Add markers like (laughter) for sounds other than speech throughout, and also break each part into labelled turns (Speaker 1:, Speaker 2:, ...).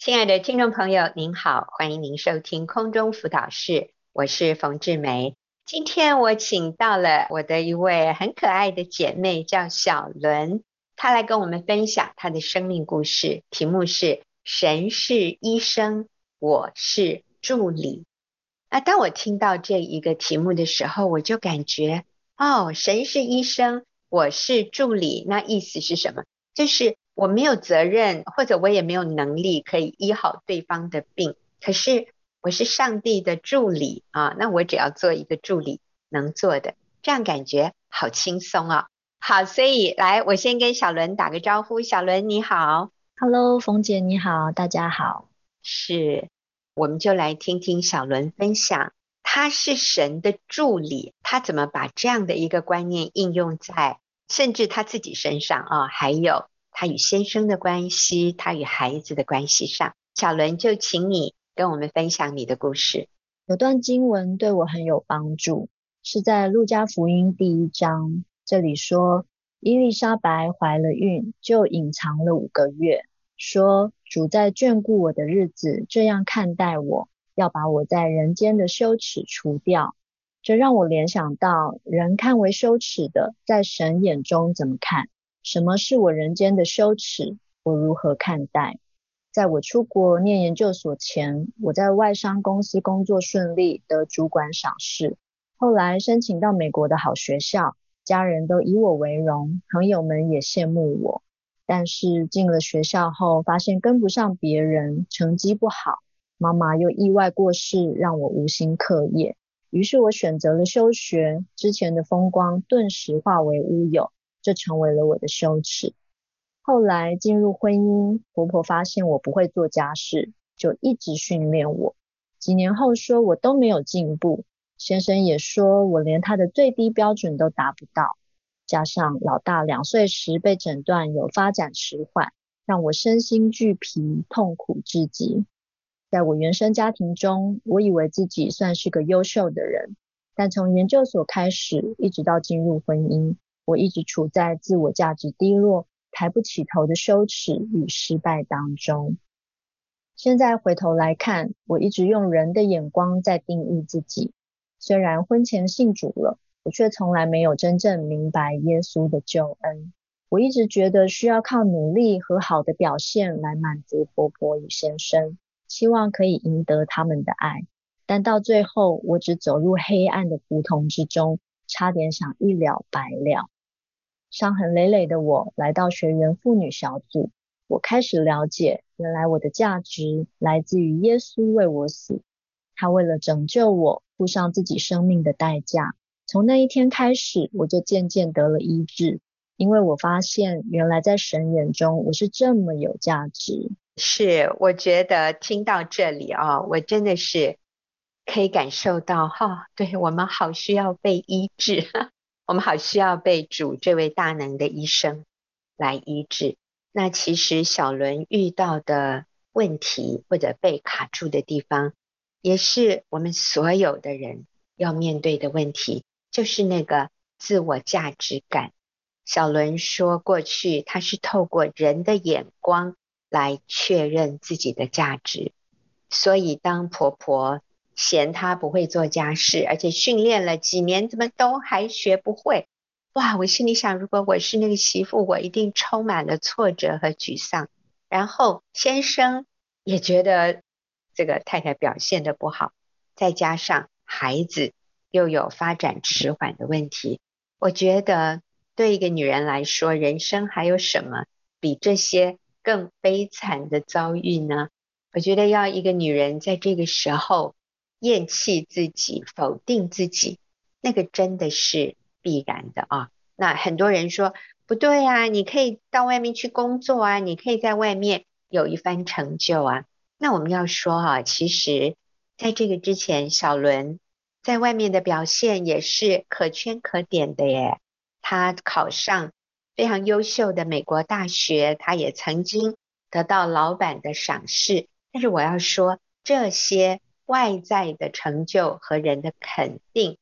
Speaker 1: 亲爱的听众朋友，您好，欢迎您收听空中辅导室，我是冯志梅。今天我请到了我的一位很可爱的姐妹，叫小伦，她来跟我们分享她的生命故事，题目是“神是医生，我是助理”。那当我听到这一个题目的时候，我就感觉，哦，神是医生，我是助理，那意思是什么？就是。我没有责任，或者我也没有能力可以医好对方的病。可是我是上帝的助理啊，那我只要做一个助理能做的，这样感觉好轻松啊。好，所以来，我先跟小伦打个招呼。小伦你好
Speaker 2: ，Hello，冯姐你好，大家好。
Speaker 1: 是，我们就来听听小伦分享，他是神的助理，他怎么把这样的一个观念应用在甚至他自己身上啊，还有。他与先生的关系，他与孩子的关系上，小伦就请你跟我们分享你的故事。
Speaker 2: 有段经文对我很有帮助，是在路加福音第一章，这里说伊丽莎白怀了孕，就隐藏了五个月，说主在眷顾我的日子这样看待我，要把我在人间的羞耻除掉。这让我联想到人看为羞耻的，在神眼中怎么看？什么是我人间的羞耻？我如何看待？在我出国念研究所前，我在外商公司工作顺利，得主管赏识。后来申请到美国的好学校，家人都以我为荣，朋友们也羡慕我。但是进了学校后，发现跟不上别人，成绩不好，妈妈又意外过世，让我无心课业。于是我选择了休学，之前的风光顿时化为乌有。这成为了我的羞耻。后来进入婚姻，婆婆发现我不会做家事，就一直训练我。几年后说我都没有进步，先生也说我连他的最低标准都达不到。加上老大两岁时被诊断有发展迟缓，让我身心俱疲，痛苦至极。在我原生家庭中，我以为自己算是个优秀的人，但从研究所开始，一直到进入婚姻。我一直处在自我价值低落、抬不起头的羞耻与失败当中。现在回头来看，我一直用人的眼光在定义自己。虽然婚前信主了，我却从来没有真正明白耶稣的救恩。我一直觉得需要靠努力和好的表现来满足婆婆与先生，希望可以赢得他们的爱。但到最后，我只走入黑暗的胡同之中，差点想一了百了。伤痕累累的我来到学员妇女小组，我开始了解，原来我的价值来自于耶稣为我死，他为了拯救我付上自己生命的代价。从那一天开始，我就渐渐得了医治，因为我发现原来在神眼中我是这么有价值。
Speaker 1: 是，我觉得听到这里啊、我真的是可以感受到哈、哦，对，我们好需要被医治。我们好需要被主这位大能的医生来医治。那其实小伦遇到的问题或者被卡住的地方，也是我们所有的人要面对的问题，就是那个自我价值感。小伦说，过去他是透过人的眼光来确认自己的价值，所以当婆婆。嫌他不会做家事，而且训练了几年，怎么都还学不会？哇！我心里想，如果我是那个媳妇，我一定充满了挫折和沮丧。然后先生也觉得这个太太表现的不好，再加上孩子又有发展迟缓的问题，我觉得对一个女人来说，人生还有什么比这些更悲惨的遭遇呢？我觉得要一个女人在这个时候。厌弃自己，否定自己，那个真的是必然的啊。那很多人说不对啊，你可以到外面去工作啊，你可以在外面有一番成就啊。那我们要说啊，其实在这个之前，小伦在外面的表现也是可圈可点的耶。他考上非常优秀的美国大学，他也曾经得到老板的赏识。但是我要说这些。外在的成就和人的肯定，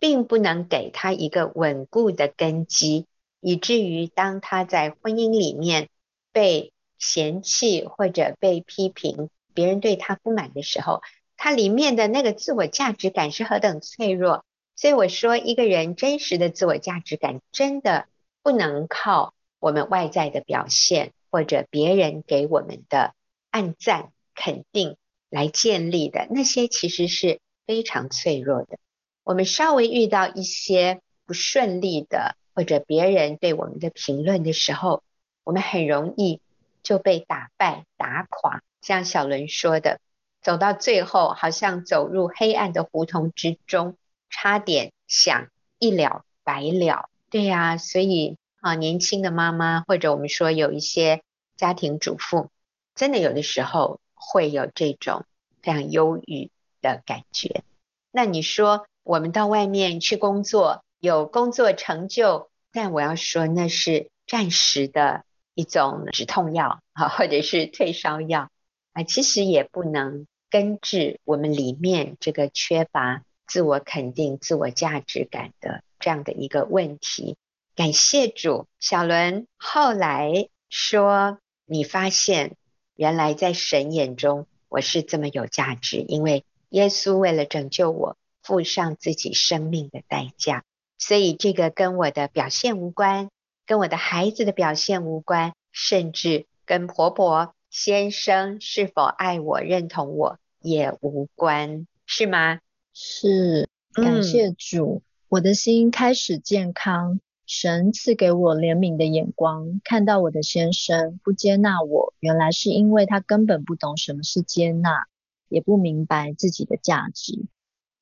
Speaker 1: 并不能给他一个稳固的根基，以至于当他在婚姻里面被嫌弃或者被批评，别人对他不满的时候，他里面的那个自我价值感是何等脆弱。所以我说，一个人真实的自我价值感，真的不能靠我们外在的表现或者别人给我们的暗赞肯定来建立的，那些其实是非常脆弱的。我们稍微遇到一些不顺利的，或者别人对我们的评论的时候，我们很容易就被打败、打垮。像小伦说的，走到最后，好像走入黑暗的胡同之中。差点想一了百了，对呀，所以啊，年轻的妈妈或者我们说有一些家庭主妇，真的有的时候会有这种非常忧郁的感觉。那你说我们到外面去工作，有工作成就，但我要说那是暂时的一种止痛药啊，(laughs) 或者是退烧药啊，其实也不能根治我们里面这个缺乏。自我肯定、自我价值感的这样的一个问题，感谢主。小伦后来说：“你发现原来在神眼中我是这么有价值，因为耶稣为了拯救我，付上自己生命的代价。所以这个跟我的表现无关，跟我的孩子的表现无关，甚至跟婆婆、先生是否爱我、认同我也无关，是吗？”
Speaker 2: 是，感谢主，嗯、我的心开始健康。神赐给我怜悯的眼光，看到我的先生不接纳我，原来是因为他根本不懂什么是接纳，也不明白自己的价值。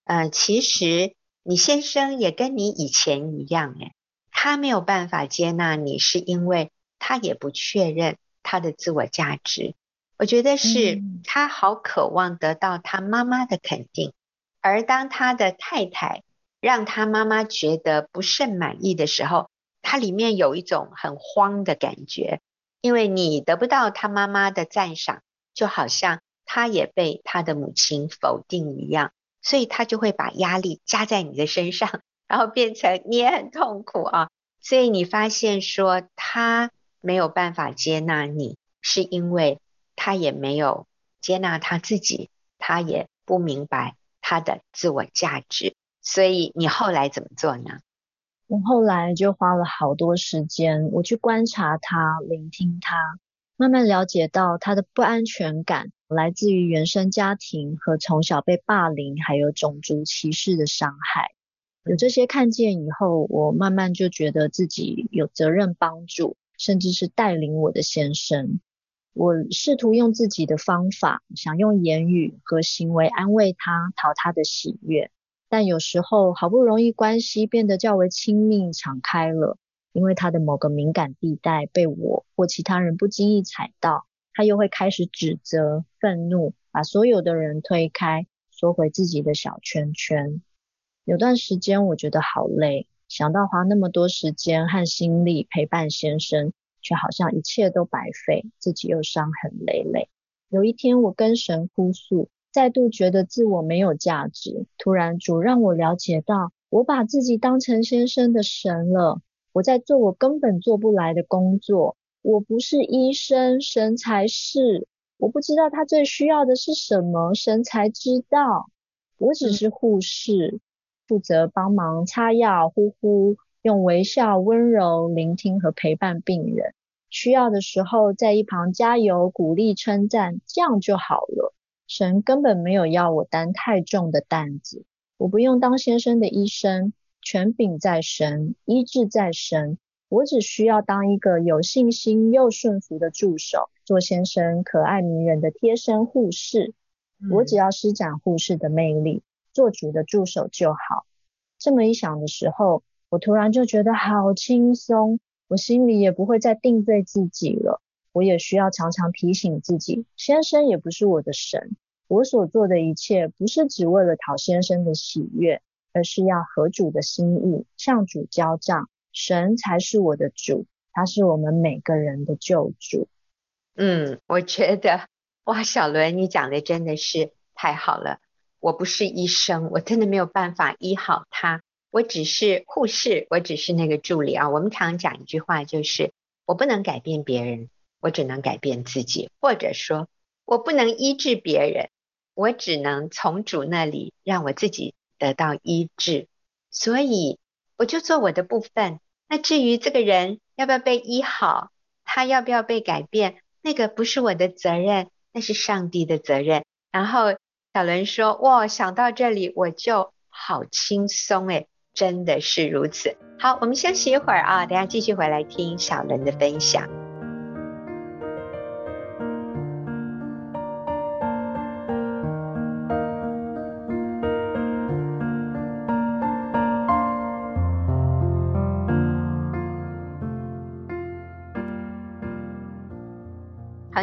Speaker 1: 呃，其实你先生也跟你以前一样，诶，他没有办法接纳你，是因为他也不确认他的自我价值。我觉得是他好渴望得到他妈妈的肯定。而当他的太太让他妈妈觉得不甚满意的时候，他里面有一种很慌的感觉，因为你得不到他妈妈的赞赏，就好像他也被他的母亲否定一样，所以他就会把压力加在你的身上，(laughs) 然后变成你也很痛苦啊。所以你发现说他没有办法接纳你，是因为他也没有接纳他自己，他也不明白。他的自我价值，所以你后来怎么做呢？
Speaker 2: 我后来就花了好多时间，我去观察他，聆听他，慢慢了解到他的不安全感来自于原生家庭和从小被霸凌，还有种族歧视的伤害。有这些看见以后，我慢慢就觉得自己有责任帮助，甚至是带领我的先生。我试图用自己的方法，想用言语和行为安慰他，讨他的喜悦。但有时候，好不容易关系变得较为亲密、敞开了，因为他的某个敏感地带被我或其他人不经意踩到，他又会开始指责、愤怒，把所有的人推开，缩回自己的小圈圈。有段时间，我觉得好累，想到花那么多时间和心力陪伴先生。却好像一切都白费，自己又伤痕累累。有一天，我跟神哭诉，再度觉得自我没有价值。突然，主让我了解到，我把自己当成先生的神了。我在做我根本做不来的工作。我不是医生，神才是。我不知道他最需要的是什么，神才知道。我只是护士，负责帮忙擦药，呼呼。用微笑、温柔聆听和陪伴病人，需要的时候在一旁加油、鼓励、称赞，这样就好了。神根本没有要我担太重的担子，我不用当先生的医生，权柄在神，医治在神，我只需要当一个有信心又顺服的助手，做先生可爱迷人的贴身护士。我只要施展护士的魅力，做主的助手就好。这么一想的时候，我突然就觉得好轻松，我心里也不会再定罪自己了。我也需要常常提醒自己，先生也不是我的神，我所做的一切不是只为了讨先生的喜悦，而是要合主的心意，向主交账。神才是我的主，他是我们每个人的救主。
Speaker 1: 嗯，我觉得哇，小伦，你讲的真的是太好了。我不是医生，我真的没有办法医好他。我只是护士，我只是那个助理啊。我们常讲一句话，就是我不能改变别人，我只能改变自己，或者说，我不能医治别人，我只能从主那里让我自己得到医治。所以，我就做我的部分。那至于这个人要不要被医好，他要不要被改变，那个不是我的责任，那是上帝的责任。然后小伦说：“哇，想到这里我就好轻松诶，真的是如此。”好，我们休息一会儿啊，等下继续回来听小伦的分享。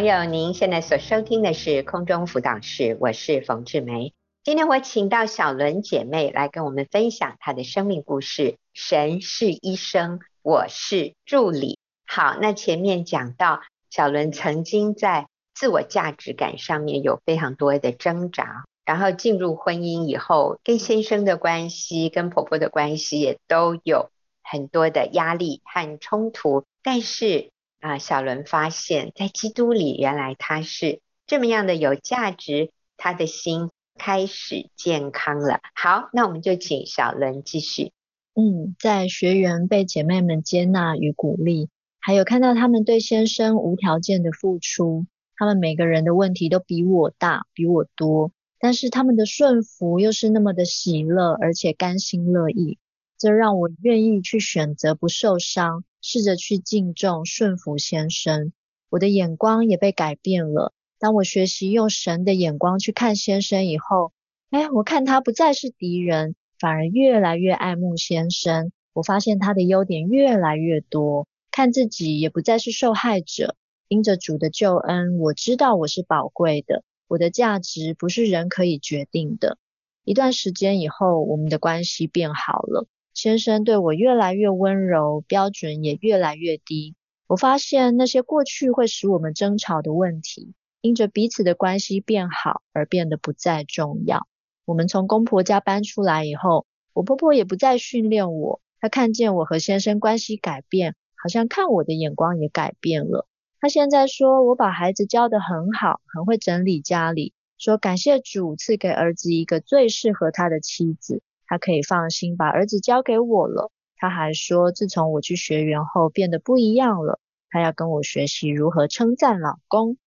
Speaker 1: 朋友，您现在所收听的是空中辅导室，我是冯志梅。今天我请到小伦姐妹来跟我们分享她的生命故事。神是医生，我是助理。好，那前面讲到小伦曾经在自我价值感上面有非常多的挣扎，然后进入婚姻以后，跟先生的关系、跟婆婆的关系也都有很多的压力和冲突，但是。啊，小伦发现，在基督里，原来他是这么样的有价值，他的心开始健康了。好，那我们就请小伦继续。
Speaker 2: 嗯，在学员被姐妹们接纳与鼓励，还有看到他们对先生无条件的付出，他们每个人的问题都比我大，比我多，但是他们的顺服又是那么的喜乐，而且甘心乐意，这让我愿意去选择不受伤。试着去敬重、顺服先生，我的眼光也被改变了。当我学习用神的眼光去看先生以后，哎，我看他不再是敌人，反而越来越爱慕先生。我发现他的优点越来越多，看自己也不再是受害者。因着主的救恩，我知道我是宝贵的，我的价值不是人可以决定的。一段时间以后，我们的关系变好了。先生对我越来越温柔，标准也越来越低。我发现那些过去会使我们争吵的问题，因着彼此的关系变好而变得不再重要。我们从公婆家搬出来以后，我婆婆也不再训练我。她看见我和先生关系改变，好像看我的眼光也改变了。她现在说我把孩子教得很好，很会整理家里，说感谢主赐给儿子一个最适合他的妻子。他可以放心把儿子交给我了。他还说，自从我去学园后变得不一样了。他要跟我学习如何称赞老公。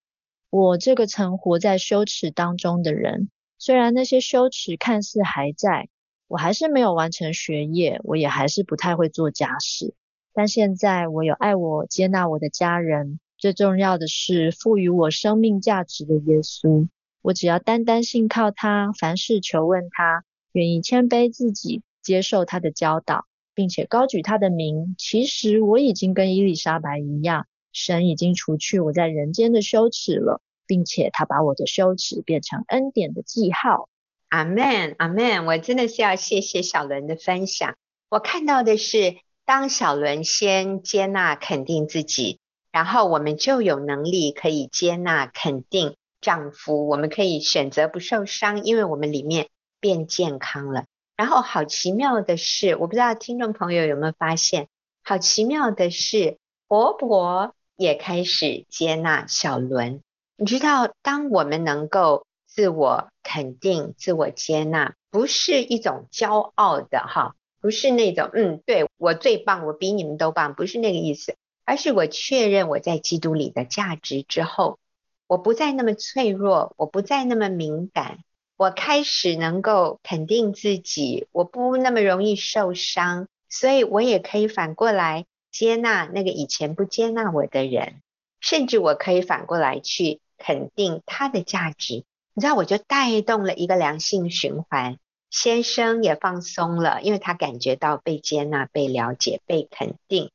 Speaker 2: 我这个曾活在羞耻当中的人，虽然那些羞耻看似还在，我还是没有完成学业，我也还是不太会做家事。但现在我有爱我、接纳我的家人，最重要的是赋予我生命价值的耶稣。我只要单单信靠他，凡事求问他。愿意谦卑自己，接受他的教导，并且高举他的名。其实我已经跟伊丽莎白一样，神已经除去我在人间的羞耻了，并且他把我的羞耻变成恩典的记号。
Speaker 1: 阿门，阿门。我真的是要谢谢小伦的分享。我看到的是，当小伦先接纳肯定自己，然后我们就有能力可以接纳肯定丈夫。我们可以选择不受伤，因为我们里面。变健康了，然后好奇妙的是，我不知道听众朋友有没有发现，好奇妙的是，婆婆也开始接纳小伦。你知道，当我们能够自我肯定、自我接纳，不是一种骄傲的哈，不是那种嗯，对，我最棒，我比你们都棒，不是那个意思，而是我确认我在基督里的价值之后，我不再那么脆弱，我不再那么敏感。我开始能够肯定自己，我不那么容易受伤，所以我也可以反过来接纳那个以前不接纳我的人，甚至我可以反过来去肯定他的价值。你知道，我就带动了一个良性循环，先生也放松了，因为他感觉到被接纳、被了解、被肯定。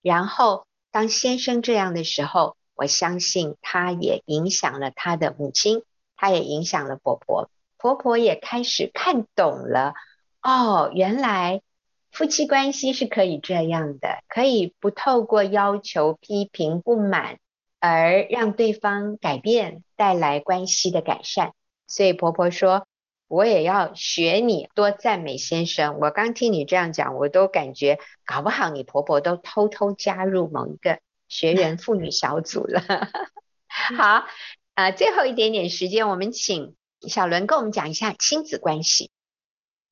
Speaker 1: 然后当先生这样的时候，我相信他也影响了他的母亲，他也影响了婆婆。婆婆也开始看懂了，哦，原来夫妻关系是可以这样的，可以不透过要求、批评、不满而让对方改变，带来关系的改善。所以婆婆说：“我也要学你，多赞美先生。”我刚听你这样讲，我都感觉搞不好你婆婆都偷偷加入某一个学员妇女小组了。(laughs) 好，啊、最后一点点时间，我们请小伦跟我们讲一下亲子关系。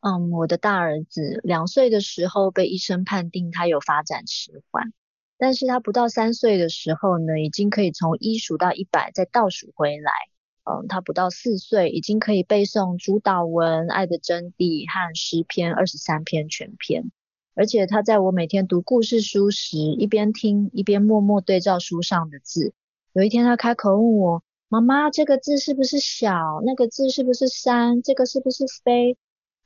Speaker 2: 嗯，我的大儿子两岁的时候被医生判定他有发展迟缓，但是他不到三岁的时候呢，已经可以从一数到一百再倒数回来。嗯，他不到四岁已经可以背诵主祷文、爱的真谛和诗篇二十三篇全篇，而且他在我每天读故事书时，一边听一边默默对照书上的字。有一天他开口问我：“妈妈，这个字是不是小？那个字是不是山？这个是不是飞？”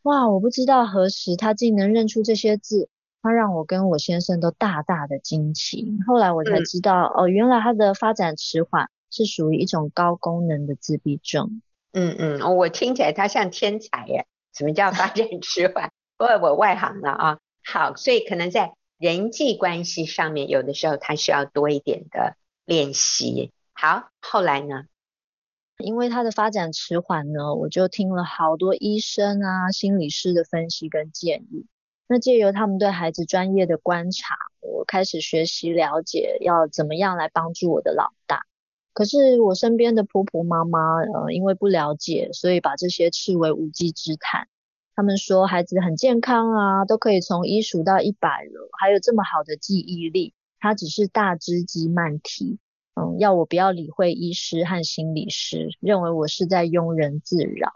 Speaker 2: 哇，我不知道何时他竟能认出这些字，他让我跟我先生都大大的惊奇。后来我才知道，嗯、哦，原来他的发展迟缓。是属于一种高功能的自闭症。
Speaker 1: 嗯嗯，我听起来他像天才耶。什么叫发展迟缓？(laughs) 不过我外行了啊。好，所以可能在人际关系上面，有的时候他需要多一点的练习。好，后来呢？
Speaker 2: 因为他的发展迟缓呢，我就听了好多医生啊、心理师的分析跟建议。那借由他们对孩子专业的观察，我开始学习了解要怎么样来帮助我的老大。可是我身边的婆婆妈妈，呃，因为不了解，所以把这些视为无稽之谈。他们说孩子很健康啊，都可以从一数到一百了，还有这么好的记忆力，他只是大只鸡慢啼。嗯，要我不要理会医师和心理师，认为我是在庸人自扰。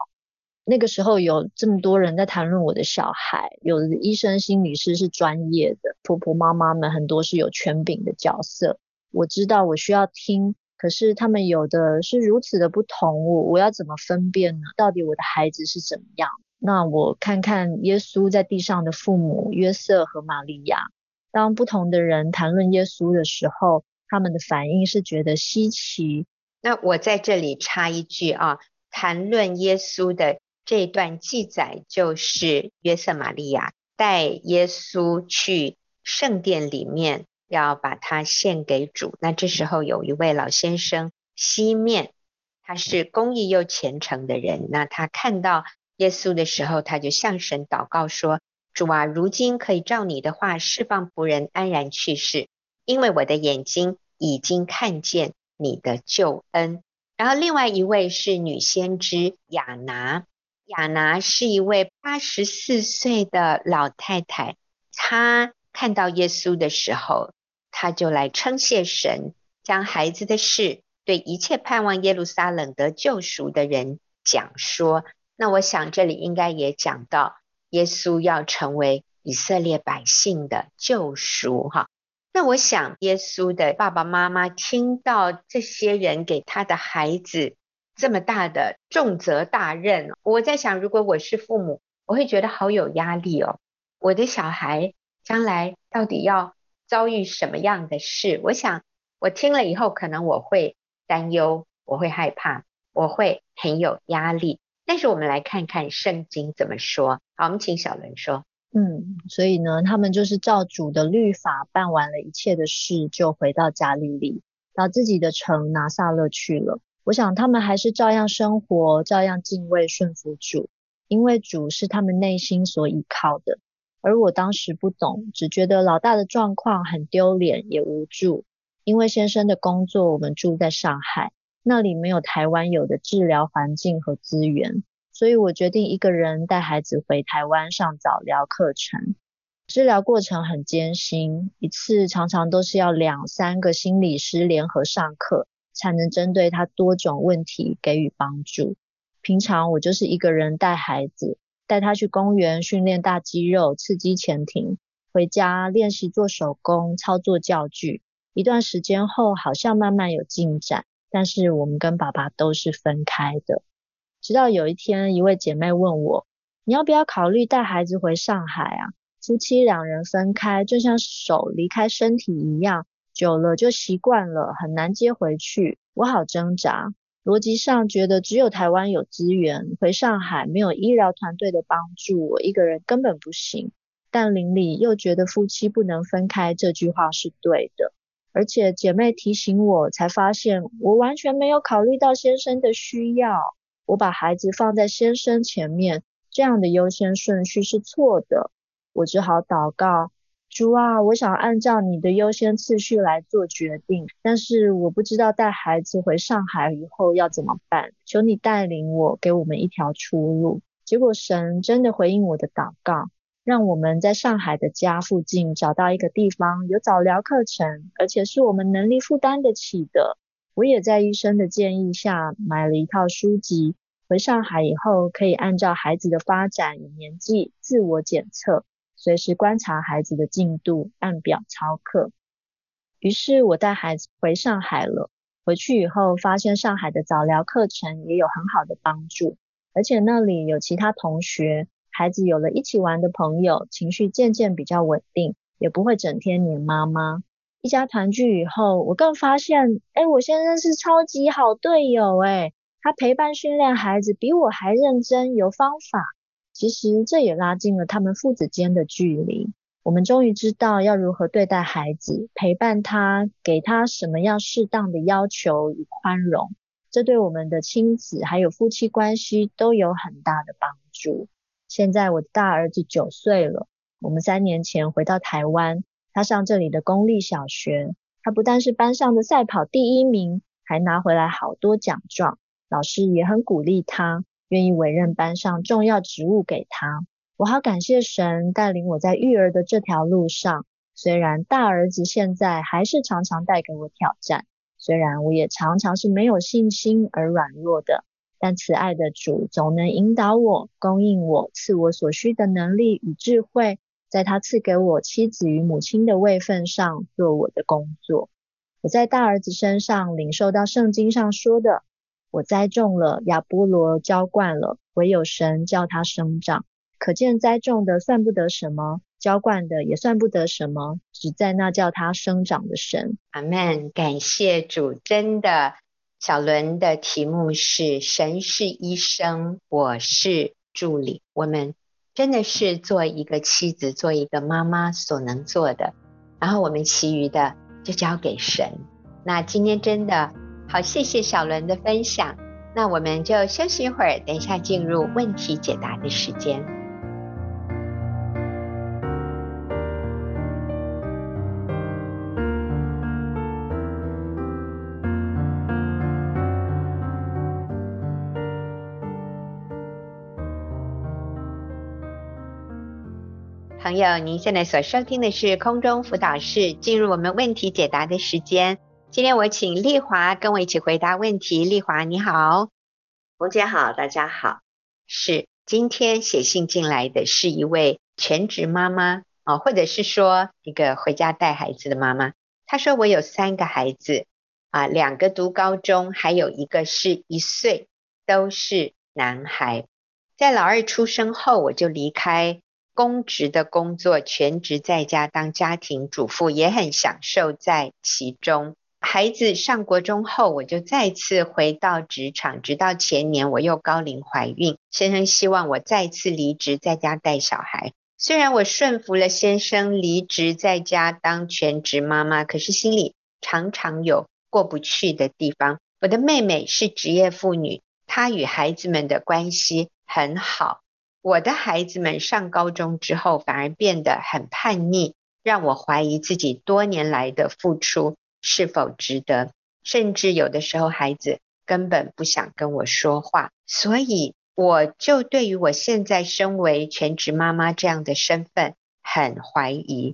Speaker 2: 那个时候有这么多人在谈论我的小孩，有的医生、心理师是专业的，婆婆妈妈们很多是有权柄的角色。我知道我需要听。可是他们有的是如此的不同，我我要怎么分辨呢？到底我的孩子是怎么样？那我看看耶稣在地上的父母约瑟和玛利亚，当不同的人谈论耶稣的时候，他们的反应是觉得稀奇。
Speaker 1: 那我在这里插一句啊，谈论耶稣的这段记载，就是约瑟玛利亚带耶稣去圣殿里面。要把它献给主。那这时候有一位老先生西面，他是公义又虔诚的人。那他看到耶稣的时候，他就向神祷告说：“主啊，如今可以照你的话释放仆人安然去世，因为我的眼睛已经看见你的救恩。”然后另外一位是女先知亚拿，亚拿是一位八十四岁的老太太，她。看到耶稣的时候，她就来称谢神，将孩子的事对一切盼望耶路撒冷得救赎的人讲说。那我想这里应该也讲到耶稣要成为以色列百姓的救赎哈。那我想耶稣的爸爸妈妈听到这些人给他的孩子这么大的重责大任，我在想，如果我是父母，我会觉得好有压力哦，我的小孩。将来到底要遭遇什么样的事？我想我听了以后，可能我会担忧，我会害怕，我会很有压力。但是我们来看看圣经怎么说。好，我们请小伦说。
Speaker 2: 嗯，所以呢，他们就是照主的律法办完了一切的事，就回到加利利，到自己的城拿撒勒去了。我想他们还是照样生活，照样敬畏顺服主，因为主是他们内心所依靠的。而我当时不懂，只觉得老大的状况很丢脸，也无助。因为先生的工作，我们住在上海，那里没有台湾有的治疗环境和资源，所以我决定一个人带孩子回台湾上早疗课程。治疗过程很艰辛，一次常常都是要两三个心理师联合上课，才能针对他多种问题给予帮助。平常我就是一个人带孩子。带他去公园训练大肌肉、刺激前庭，回家练习做手工、操作教具。一段时间后，好像慢慢有进展，但是我们跟爸爸都是分开的。直到有一天，一位姐妹问我：“你要不要考虑带孩子回上海啊？夫妻两人分开，就像手离开身体一样，久了就习惯了，很难接回去。”我好挣扎。逻辑上觉得只有台湾有资源，回上海没有医疗团队的帮助，我一个人根本不行。但邻里又觉得夫妻不能分开这句话是对的，而且姐妹提醒我，才发现我完全没有考虑到先生的需要。我把孩子放在先生前面，这样的优先顺序是错的。我只好祷告，主啊，我想按照你的优先次序来做决定，但是我不知道带孩子回上海以后要怎么办，求你带领我，给我们一条出路。结果神真的回应我的祷告，让我们在上海的家附近找到一个地方有早疗课程，而且是我们能力负担得起的。我也在医生的建议下买了一套书籍，回上海以后可以按照孩子的发展与年纪自我检测。随时观察孩子的进度，按表操课。于是我带孩子回上海了。回去以后，发现上海的早疗课程也有很好的帮助，而且那里有其他同学，孩子有了一起玩的朋友，情绪渐渐比较稳定，也不会整天黏妈妈。一家团聚以后，我更发现，哎，我先生是超级好队友，哎，他陪伴训练孩子比我还认真，有方法。其实这也拉近了他们父子间的距离。我们终于知道要如何对待孩子，陪伴他，给他什么样适当的要求与宽容。这对我们的亲子还有夫妻关系都有很大的帮助。现在我的大儿子九岁了，我们三年前回到台湾，他上这里的公立小学，他不但是班上的赛跑第一名，还拿回来好多奖状，老师也很鼓励他。愿意委任班上重要职务给他，我好感谢神带领我在育儿的这条路上。虽然大儿子现在还是常常带给我挑战，虽然我也常常是没有信心而软弱的，但慈爱的主总能引导我，供应我，赐我所需的能力与智慧，在他赐给我妻子与母亲的位分上做我的工作。我在大儿子身上领受到圣经上说的。我栽种了，亚波罗浇灌了，唯有神叫他生长。可见栽种的算不得什么，浇灌的也算不得什么，只在那叫他生长的神。
Speaker 1: 阿门。感谢主，真的，小伦的题目是“神是医生，我是助理”。我们真的是做一个妻子，做一个妈妈所能做的，然后我们其余的就交给神。那今天真的。好，谢谢小伦的分享。那我们就休息一会儿，等一下进入问题解答的时间。朋友，您现在所收听的是空中辅导室，进入我们问题解答的时间。今天我请丽华跟我一起回答问题。丽华你好，
Speaker 3: 冯姐好，大家好。
Speaker 1: 是今天写信进来的是一位全职妈妈啊，或者是说一个回家带孩子的妈妈。她说我有三个孩子啊，两个读高中，还有一个是一岁，都是男孩。在老二出生后，我就离开公职的工作，全职在家当家庭主妇，也很享受在其中。孩子上国中后，我就再次回到职场，直到前年我又高龄怀孕，先生希望我再次离职，在家带小孩。虽然我顺服了先生离职，在家当全职妈妈，可是心里常常有过不去的地方。我的妹妹是职业妇女，她与孩子们的关系很好。我的孩子们上高中之后，反而变得很叛逆，让我怀疑自己多年来的付出。是否值得？甚至有的时候，孩子根本不想跟我说话，所以我就对于我现在身为全职妈妈这样的身份很怀疑。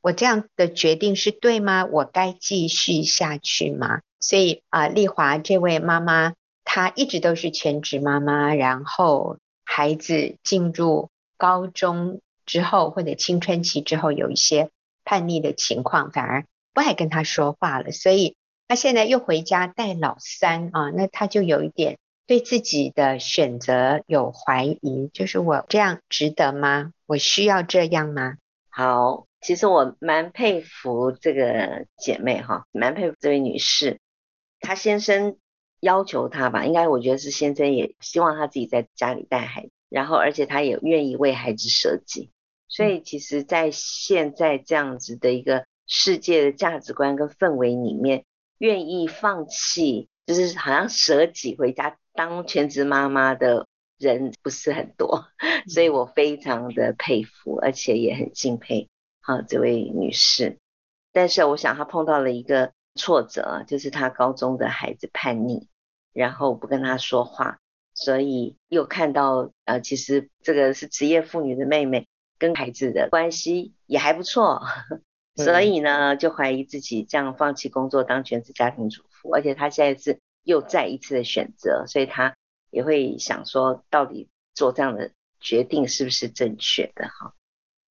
Speaker 1: 我这样的决定是对吗？我该继续下去吗？所以啊，丽华这位妈妈，她一直都是全职妈妈，然后孩子进入高中之后或者青春期之后，有一些叛逆的情况，反而。不爱跟他说话了，所以他现在又回家带老三啊，那他就有一点对自己的选择有怀疑，就是我这样值得吗？我需要这样吗？
Speaker 3: 好，其实我蛮佩服这个姐妹哈，蛮佩服这位女士，她先生要求她吧，应该我觉得是先生也希望她自己在家里带孩子，然后而且她也愿意为孩子舍己，所以其实，在现在这样子的一个。世界的价值观跟氛围里面，愿意放弃，就是好像舍己回家当全职妈妈的人不是很多，(laughs) 所以我非常的佩服，而且也很敬佩。好，这位女士。但是我想她碰到了一个挫折，就是她高中的孩子叛逆，然后不跟她说话，所以又看到呃，其实这个是职业妇女的妹妹跟孩子的关系也还不错，(laughs) 所以呢就怀疑自己这样放弃工作当全职家庭主妇，而且她现在是又再一次的选择，所以她也会想说，到底做这样的决定是不是正确的哈？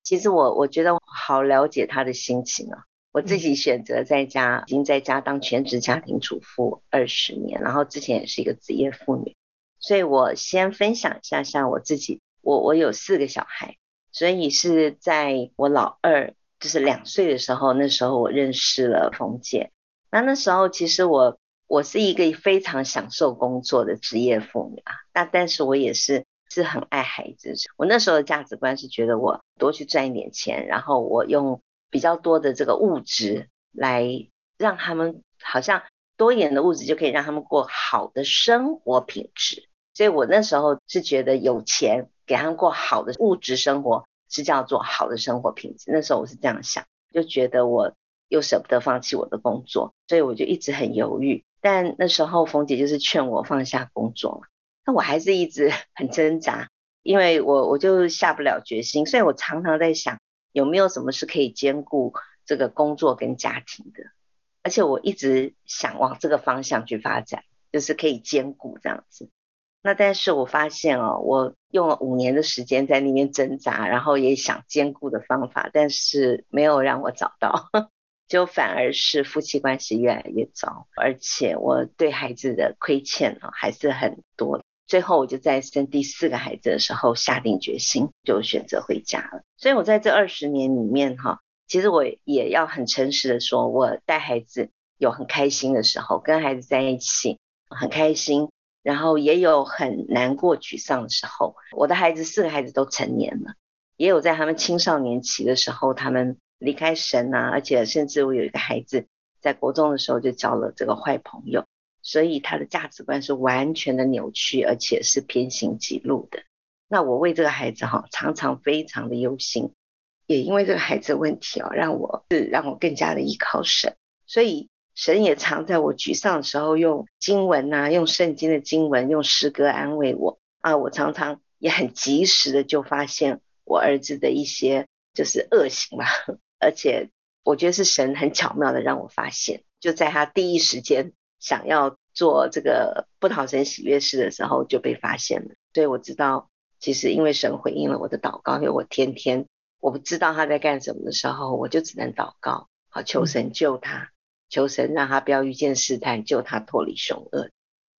Speaker 3: 其实我我觉得好了解她的心情啊。我自己选择在家，已经在家当全职家庭主妇二十年，然后之前也是一个职业妇女，所以我先分享一下，像我自己，我我有四个小孩，所以是在我老二就是两岁的时候，那时候我认识了冯姐，那那时候其实我我是一个非常享受工作的职业妇女啊，那但是我也是是很爱孩子，我那时候的价值观是觉得我多去赚一点钱，然后我用。比较多的这个物质来让他们好像多一点的物质就可以让他们过好的生活品质，所以我那时候是觉得有钱给他们过好的物质生活是叫做好的生活品质。那时候我是这样想，就觉得我又舍不得放弃我的工作，所以我就一直很犹豫。但那时候冯姐就是劝我放下工作嘛，那我还是一直 (laughs) 很挣扎，因为我我就下不了决心，所以我常常在想。有没有什么是可以兼顾这个工作跟家庭的？而且我一直想往这个方向去发展，就是可以兼顾这样子。那但是我发现哦，我用了五年的时间在那边挣扎，然后也想兼顾的方法，但是没有让我找到，就反而是夫妻关系越来越糟，而且我对孩子的亏欠啊还是很多。最后，我就在生第四个孩子的时候下定决心，就选择回家了。所以，我在这二十年里面，哈，其实我也要很诚实的说，我带孩子有很开心的时候，跟孩子在一起很开心，然后也有很难过、沮丧的时候。我的孩子四个孩子都成年了，也有在他们青少年期的时候，他们离开神啊，而且甚至我有一个孩子在国中的时候就交了这个坏朋友。所以他的价值观是完全的扭曲，而且是偏行己路的。那我为这个孩子哈，常常非常的忧心，也因为这个孩子的问题哦，让我是让我更加的依靠神。所以神也常在我沮丧的时候，用经文呐、用圣经的经文，用诗歌安慰我啊。我常常也很及时的就发现我儿子的一些就是恶行吧，(laughs) 而且我觉得是神很巧妙的让我发现，就在他第一时间。想要做这个不讨神喜悦事的时候就被发现了，所以我知道，其实因为神回应了我的祷告，因为我天天我不知道他在干什么的时候，我就只能祷告，好求神救他，求神让他不要遇见试探，救他脱离凶恶。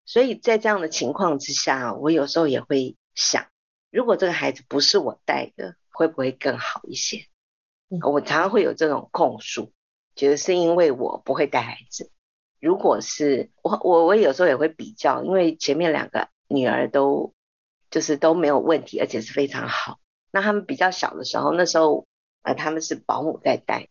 Speaker 3: 所以在这样的情况之下，我有时候也会想，如果这个孩子不是我带的，会不会更好一些？我常常会有这种控诉，觉得是因为我不会带孩子。如果是我，我我有时候也会比较，因为前面两个女儿都就是都没有问题，而且是非常好。那他们比较小的时候，那时候呃他们是保姆在带，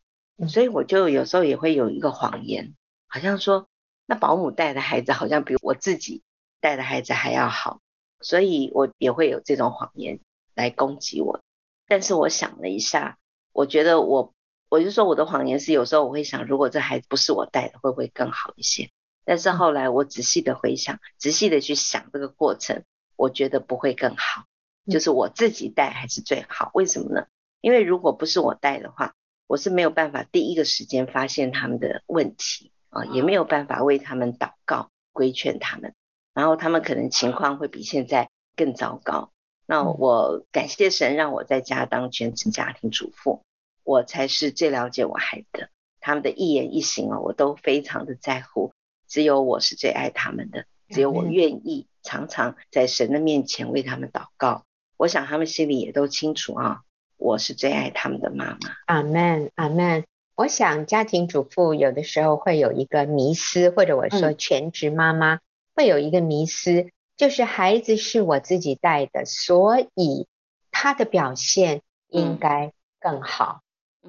Speaker 3: 所以我就有时候也会有一个谎言，好像说那保姆带的孩子好像比我自己带的孩子还要好，所以我也会有这种谎言来攻击我。但是我想了一下，我觉得我。我就说我的谎言是有时候我会想，如果这孩子不是我带的，会不会更好一些？但是后来我仔细的回想，仔细的去想这个过程，我觉得不会更好，就是我自己带还是最好。为什么呢？因为如果不是我带的话，我是没有办法第一个时间发现他们的问题啊，也没有办法为他们祷告规劝他们，然后他们可能情况会比现在更糟糕。那我感谢神让我在家当全职家庭主妇。我才是最了解我孩子的，他们的一言一行哦，我都非常的在乎。只有我是最爱他们的，只有我愿意常常在神的面前为他们祷告。我想他们心里也都清楚啊，我是最爱他们的妈妈。
Speaker 1: 阿门，阿门。我想家庭主妇有的时候会有一个迷思，或者我说全职妈妈会有一个迷思，嗯、就是孩子是我自己带的，所以他的表现应该更好。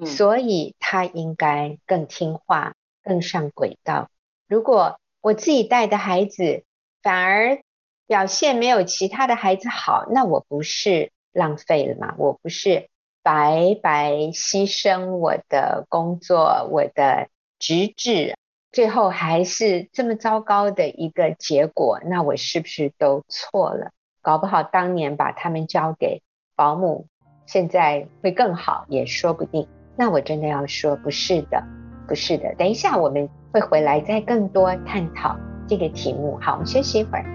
Speaker 1: 所以他应该更听话，更上轨道。如果我自己带的孩子反而表现没有其他的孩子好，那我不是浪费了吗？我不是白白牺牲我的工作，我的职志，最后还是这么糟糕的一个结果，那我是不是都错了？搞不好当年把他们交给保姆，现在会更好，也说不定。那我真的要说，不是的，不是的。等一下我们会回来再更多探讨这个题目。好，我们休息一会儿。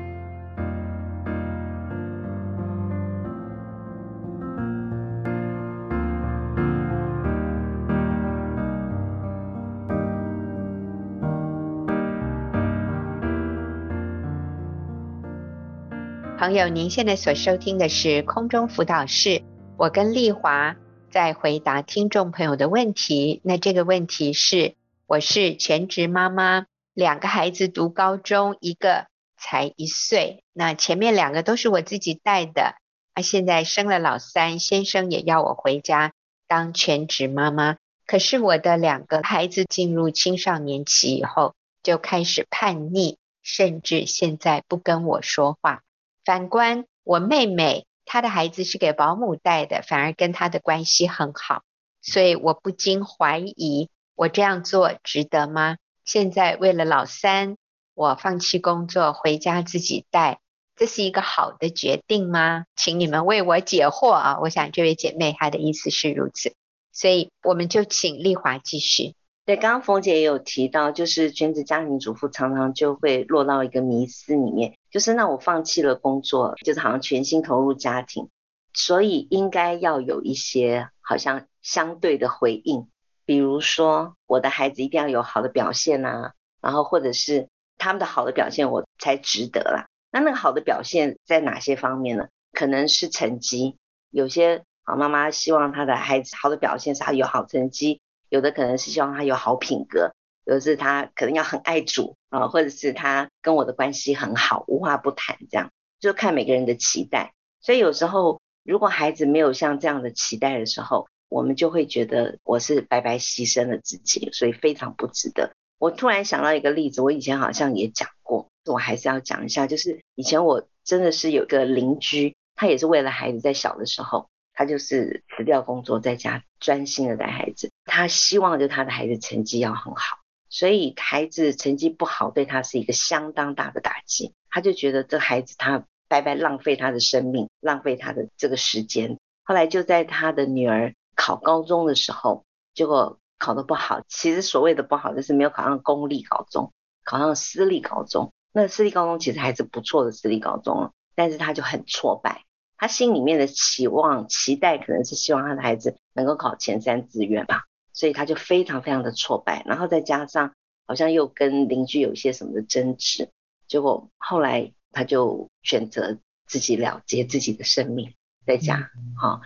Speaker 1: 朋友，您现在所收听的是空中辅导室，我跟丽华在回答听众朋友的问题。那这个问题是，我是全职妈妈，两个孩子读高中，一个才一岁。那前面两个都是我自己带的，啊，现在生了老三，先生也要我回家当全职妈妈。可是我的两个孩子进入青少年期以后，就开始叛逆，甚至现在不跟我说话。反观我妹妹，她的孩子是给保姆带的，反而跟她的关系很好，所以我不禁怀疑，我这样做值得吗？现在为了老三，我放弃工作回家自己带，这是一个好的决定吗？请你们为我解惑啊！我想这位姐妹她的意思是如此，所以我们就请丽华继续。
Speaker 3: 对，刚刚冯姐也有提到，就是全职家庭主妇常常就会落到一个迷思里面，就是那我放弃了工作，就是好像全心投入家庭，所以应该要有一些好像相对的回应，比如说我的孩子一定要有好的表现啊，然后或者是他们的好的表现我才值得啦。那那个好的表现在哪些方面呢？可能是成绩，有些好妈妈希望她的孩子好的表现是他有好成绩。有的可能是希望他有好品格，有的是他可能要很爱主啊，或者是他跟我的关系很好，无话不谈这样，就看每个人的期待。所以有时候如果孩子没有像这样的期待的时候，我们就会觉得我是白白牺牲了自己，所以非常不值得。我突然想到一个例子，我以前好像也讲过，我还是要讲一下，就是以前我真的是有个邻居，他也是为了孩子在小的时候。他就是辞掉工作，在家专心的带孩子。他希望就他的孩子成绩要很好，所以孩子成绩不好对他是一个相当大的打击。他就觉得这孩子他白白浪费他的生命，浪费他的这个时间。后来就在他的女儿考高中的时候，结果考得不好。其实所谓的不好，就是没有考上公立高中，考上私立高中。那私立高中其实还是不错的私立高中了，但是他就很挫败。他心里面的期望、期待，可能是希望他的孩子能够考前三志愿吧，所以他就非常非常的挫败，然后再加上好像又跟邻居有一些什么的争执，结果后来他就选择自己了结自己的生命，在家。好，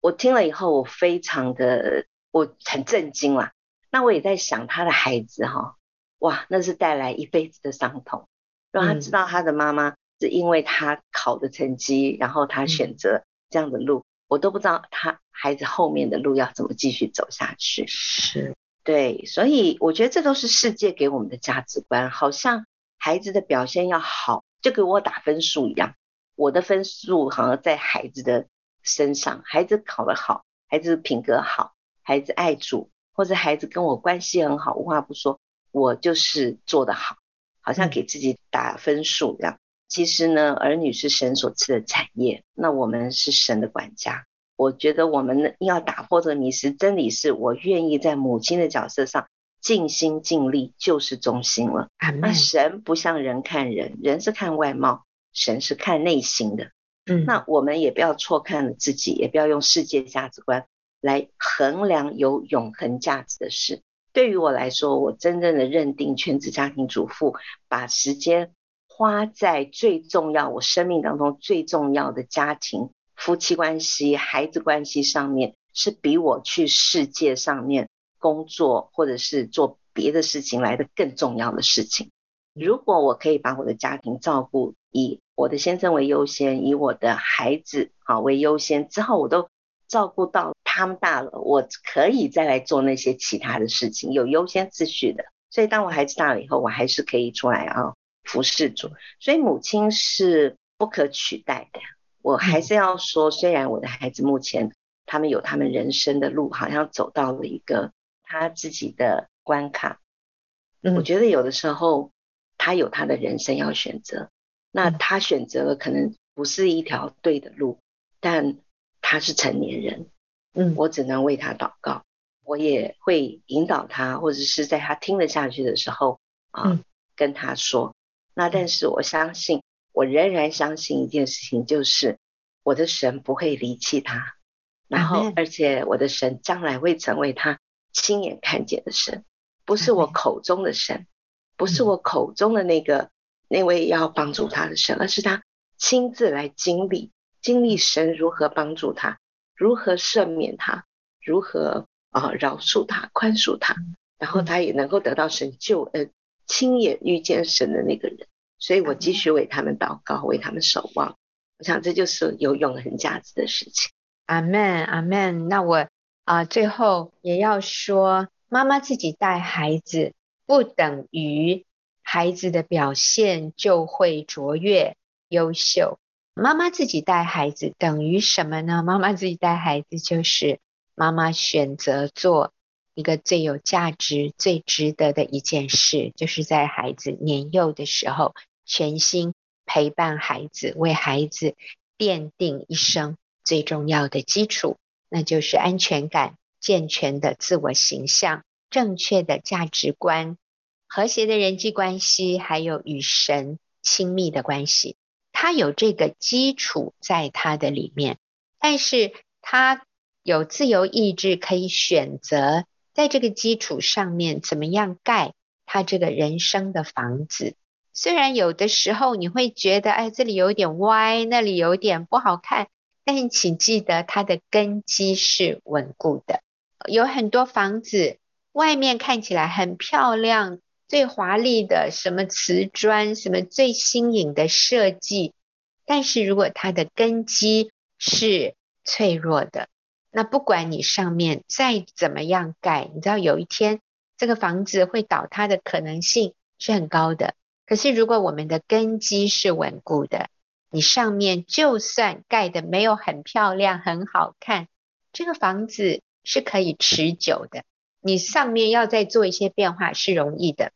Speaker 3: 我听了以后，我非常的我很震惊啦。那我也在想他的孩子哈，哇，那是带来一辈子的伤痛，让他知道他的妈妈。是因为他考的成绩，然后他选择这样的路，嗯、我都不知道他孩子后面的路要怎么继续走下去。
Speaker 1: 是，
Speaker 3: 对，所以我觉得这都是世界给我们的价值观，好像孩子的表现要好，就给我打分数一样。我的分数好像在孩子的身上，孩子考得好，孩子品格好，孩子爱主，或者孩子跟我关系很好，无话不说，我就是做得好，好像给自己打分数一样。其实呢，儿女是神所赐的产业，那我们是神的管家。我觉得我们要打破这个迷失，真理是我愿意在母亲的角色上尽心尽力，就是忠心了。那神不像人看人，人是看外貌，神是看内心的。嗯，那我们也不要错看了自己，也不要用世界价值观来衡量有永恒价值的事。对于我来说，我真正的认定全职家庭主妇，把时间。花在最重要，我生命当中最重要的家庭、夫妻关系、孩子关系上面，是比我去世界上面工作或者是做别的事情来的更重要的事情。如果我可以把我的家庭照顾，以我的先生为优先，以我的孩子啊为优先，之后我都照顾到他们大了，我可以再来做那些其他的事情，有优先次序的。所以当我孩子大了以后，我还是可以出来啊。服侍主，所以母亲是不可取代的。我还是要说，虽然我的孩子目前他们有他们人生的路，好像走到了一个他自己的关卡。嗯，我觉得有的时候他有他的人生要选择，那他选择了可能不是一条对的路，但他是成年人，嗯，我只能为他祷告，我也会引导他，或者是在他听得下去的时候啊，跟他说。那但是我相信，我仍然相信一件事情，就是我的神不会离弃他，然后而且我的神将来会成为他亲眼看见的神。不是我口中的神，不是我口中的那个那位要帮助他的神，而是他亲自来经历，经历神如何帮助他，如何赦免他，如何啊饶恕他、宽恕他，然后他也能够得到神救恩，亲眼遇见神的那个人。所以我继续为他们祷告，为他们守望。我想这就是有永恒价值的事情。
Speaker 1: 阿门，阿门。那我啊，最后也要说。妈妈自己带孩子，不等于孩子的表现就会卓越优秀。妈妈自己带孩子等于什么呢？妈妈自己带孩子就是妈妈选择做一个最有价值、最值得的一件事，就是在孩子年幼的时候，全心陪伴孩子，为孩子奠定一生最重要的基础，那就是安全感。健全的自我形象、正确的价值观、和谐的人际关系，还有与神亲密的关系，他有这个基础在他的里面，但是他有自由意志，可以选择在这个基础上面怎么样盖他这个人生的房子。虽然有的时候你会觉得，哎，这里有点歪，那里有点不好看，但是请记得，它的根基是稳固的。有很多房子，外面看起来很漂亮，最华丽的什么瓷砖，什么最新颖的设计，但是如果它的根基是脆弱的，那不管你上面再怎么样盖，你知道有一天这个房子会倒塌的可能性是很高的。可是如果我们的根基是稳固的，你上面就算盖的没有很漂亮、很好看，这个房子。是可以持久的，你上面要再做一些变化是容易的。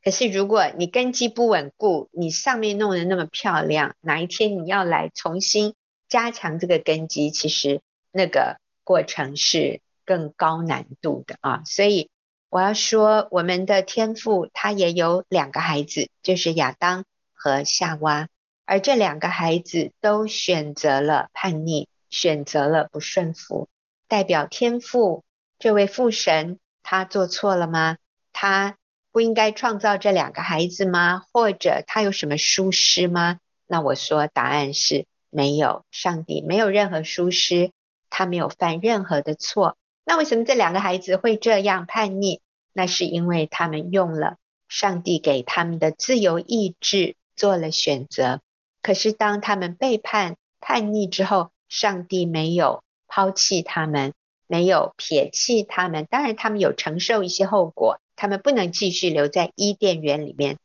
Speaker 1: 可是如果你根基不稳固，你上面弄得那么漂亮，哪一天你要来重新加强这个根基，其实那个过程是更高难度的啊。所以我要说，我们的天父他也有两个孩子，就是亚当和夏娃，而这两个孩子都选择了叛逆，选择了不顺服。代表天父这位父神，他做错了吗？他不应该创造这两个孩子吗？或者他有什么疏失吗？那我说答案是没有，上帝没有任何疏失，他没有犯任何的错。那为什么这两个孩子会这样叛逆？那是因为他们用了上帝给他们的自由意志做了选择。可是当他们背叛叛逆之后，上帝没有。抛弃他们，没有撇弃他们，当然他们有承受一些后果，他们不能继续留在伊甸园里面，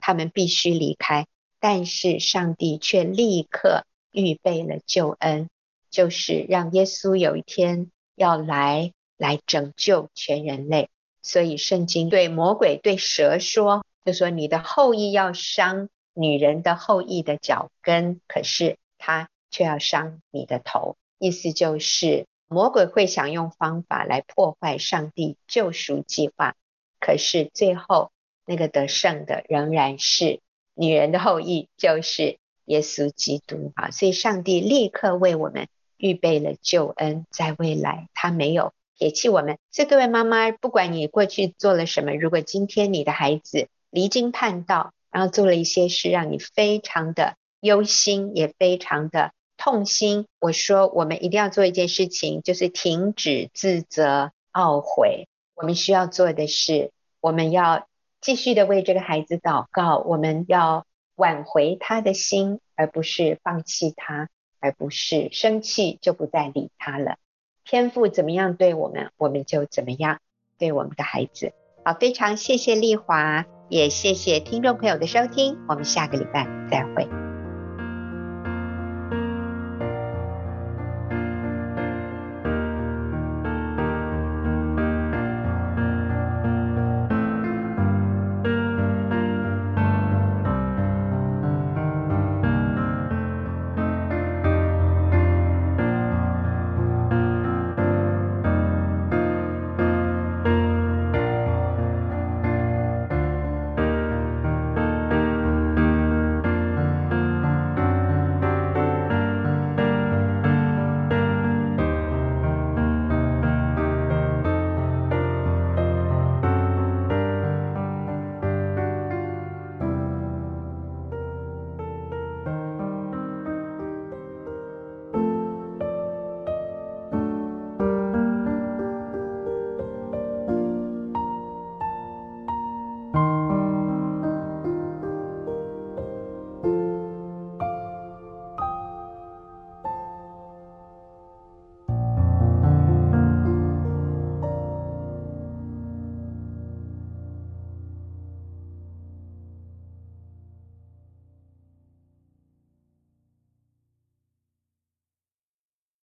Speaker 1: 他们必须离开。但是上帝却立刻预备了救恩，就是让耶稣有一天要来，来拯救全人类。所以圣经对魔鬼对蛇说，就说你的后裔要伤女人的后裔的脚跟，可是他却要伤你的头。意思就是，魔鬼会想用方法来破坏上帝救赎计划，可是最后那个得胜的仍然是女人的后裔，就是耶稣基督啊！所以上帝立刻为我们预备了救恩，在未来他没有撇弃我们。所以各位妈妈，不管你过去做了什么，如果今天你的孩子离经叛道，然后做了一些事，让你非常的忧心，也非常的。痛心，我说我们一定要做一件事情，就是停止自责、懊悔。我们需要做的是，我们要继续的为这个孩子祷告，我们要挽回他的心，而不是放弃他，而不是生气就不再理他了。天父怎么样对我们，我们就怎么样对我们的孩子。好，非常谢谢丽华，也谢谢听众朋友的收听，我们下个礼拜再会。